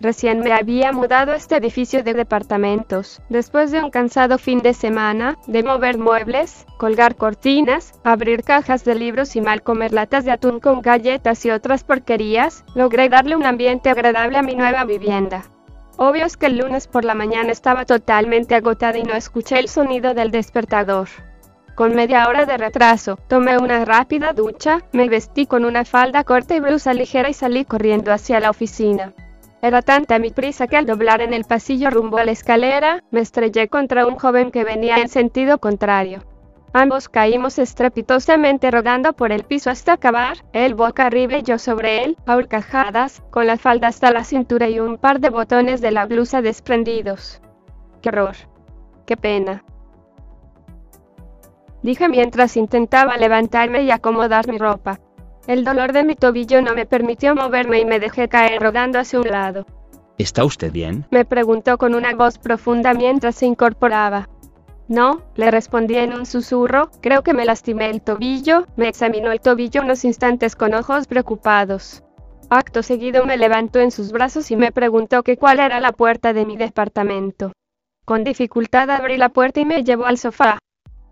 Recién me había mudado a este edificio de departamentos, después de un cansado fin de semana, de mover muebles, colgar cortinas, abrir cajas de libros y mal comer latas de atún con galletas y otras porquerías, logré darle un ambiente agradable a mi nueva vivienda. Obvio es que el lunes por la mañana estaba totalmente agotada y no escuché el sonido del despertador. Con media hora de retraso, tomé una rápida ducha, me vestí con una falda corta y blusa ligera y salí corriendo hacia la oficina. Era tanta mi prisa que al doblar en el pasillo rumbo a la escalera, me estrellé contra un joven que venía en sentido contrario. Ambos caímos estrepitosamente rodando por el piso hasta acabar, él boca arriba y yo sobre él, a horcajadas, con la falda hasta la cintura y un par de botones de la blusa desprendidos. ¡Qué horror! ¡Qué pena! Dije mientras intentaba levantarme y acomodar mi ropa. El dolor de mi tobillo no me permitió moverme y me dejé caer rodando hacia un lado. ¿Está usted bien? Me preguntó con una voz profunda mientras se incorporaba. No, le respondí en un susurro, creo que me lastimé el tobillo, me examinó el tobillo unos instantes con ojos preocupados. Acto seguido me levantó en sus brazos y me preguntó que cuál era la puerta de mi departamento. Con dificultad abrí la puerta y me llevó al sofá.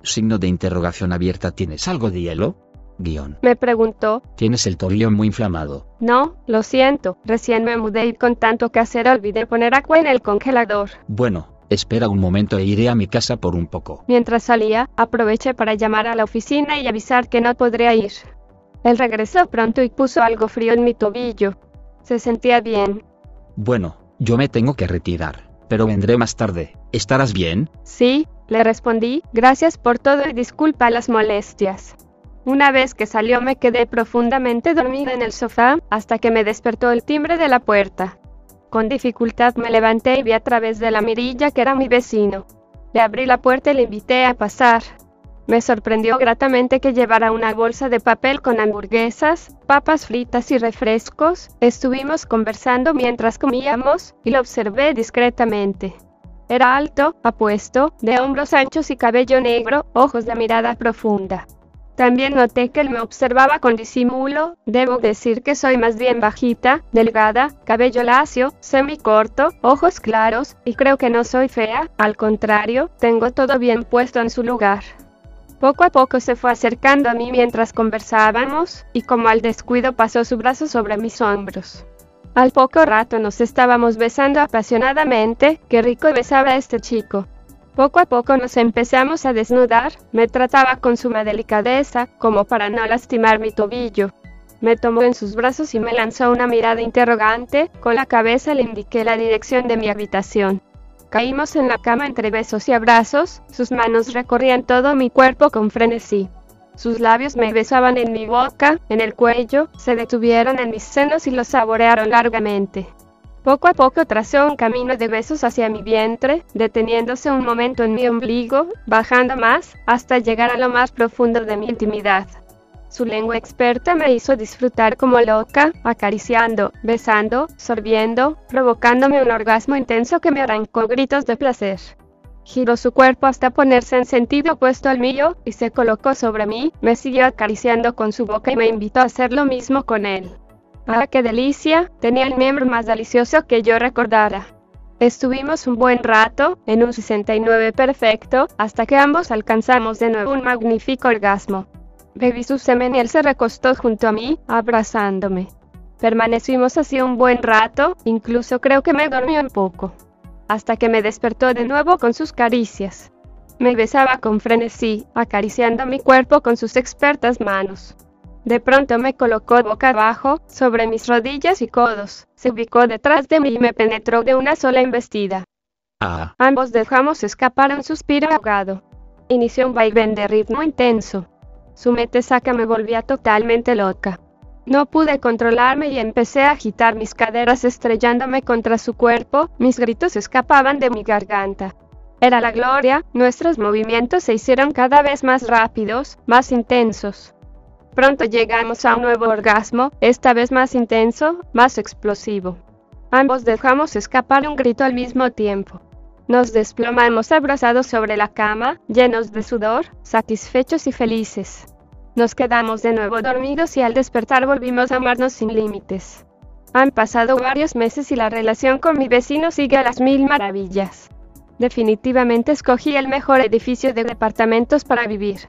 Signo de interrogación abierta. ¿Tienes algo de hielo? Guión. Me preguntó. Tienes el tobillo muy inflamado. No, lo siento, recién me mudé y con tanto que hacer olvidé poner agua en el congelador. Bueno, espera un momento e iré a mi casa por un poco. Mientras salía, aproveché para llamar a la oficina y avisar que no podría ir. Él regresó pronto y puso algo frío en mi tobillo. Se sentía bien. Bueno, yo me tengo que retirar, pero vendré más tarde. ¿Estarás bien? Sí, le respondí, gracias por todo y disculpa las molestias. Una vez que salió me quedé profundamente dormida en el sofá, hasta que me despertó el timbre de la puerta. Con dificultad me levanté y vi a través de la mirilla que era mi vecino. Le abrí la puerta y le invité a pasar. Me sorprendió gratamente que llevara una bolsa de papel con hamburguesas, papas fritas y refrescos. Estuvimos conversando mientras comíamos, y lo observé discretamente. Era alto, apuesto, de hombros anchos y cabello negro, ojos de mirada profunda. También noté que él me observaba con disimulo, debo decir que soy más bien bajita, delgada, cabello lacio, semicorto, ojos claros, y creo que no soy fea, al contrario, tengo todo bien puesto en su lugar. Poco a poco se fue acercando a mí mientras conversábamos, y como al descuido pasó su brazo sobre mis hombros. Al poco rato nos estábamos besando apasionadamente, qué rico besaba a este chico. Poco a poco nos empezamos a desnudar, me trataba con suma delicadeza, como para no lastimar mi tobillo. Me tomó en sus brazos y me lanzó una mirada interrogante, con la cabeza le indiqué la dirección de mi habitación. Caímos en la cama entre besos y abrazos, sus manos recorrían todo mi cuerpo con frenesí. Sus labios me besaban en mi boca, en el cuello, se detuvieron en mis senos y los saborearon largamente. Poco a poco trazó un camino de besos hacia mi vientre, deteniéndose un momento en mi ombligo, bajando más, hasta llegar a lo más profundo de mi intimidad. Su lengua experta me hizo disfrutar como loca, acariciando, besando, sorbiendo, provocándome un orgasmo intenso que me arrancó gritos de placer. Giró su cuerpo hasta ponerse en sentido opuesto al mío, y se colocó sobre mí, me siguió acariciando con su boca y me invitó a hacer lo mismo con él. ¡Ah, qué delicia! Tenía el miembro más delicioso que yo recordara. Estuvimos un buen rato, en un 69 perfecto, hasta que ambos alcanzamos de nuevo un magnífico orgasmo. Bebí su semen y él se recostó junto a mí, abrazándome. Permanecimos así un buen rato, incluso creo que me dormí un poco. Hasta que me despertó de nuevo con sus caricias. Me besaba con frenesí, acariciando mi cuerpo con sus expertas manos. De pronto me colocó boca abajo, sobre mis rodillas y codos, se ubicó detrás de mí y me penetró de una sola embestida. Ah, Ambos dejamos escapar un suspiro ahogado. Inició un vaivén de ritmo intenso. Su metesaca me volvía totalmente loca. No pude controlarme y empecé a agitar mis caderas estrellándome contra su cuerpo, mis gritos escapaban de mi garganta. Era la gloria, nuestros movimientos se hicieron cada vez más rápidos, más intensos. Pronto llegamos a un nuevo orgasmo, esta vez más intenso, más explosivo. Ambos dejamos escapar un grito al mismo tiempo. Nos desplomamos abrazados sobre la cama, llenos de sudor, satisfechos y felices. Nos quedamos de nuevo dormidos y al despertar volvimos a amarnos sin límites. Han pasado varios meses y la relación con mi vecino sigue a las mil maravillas. Definitivamente escogí el mejor edificio de departamentos para vivir.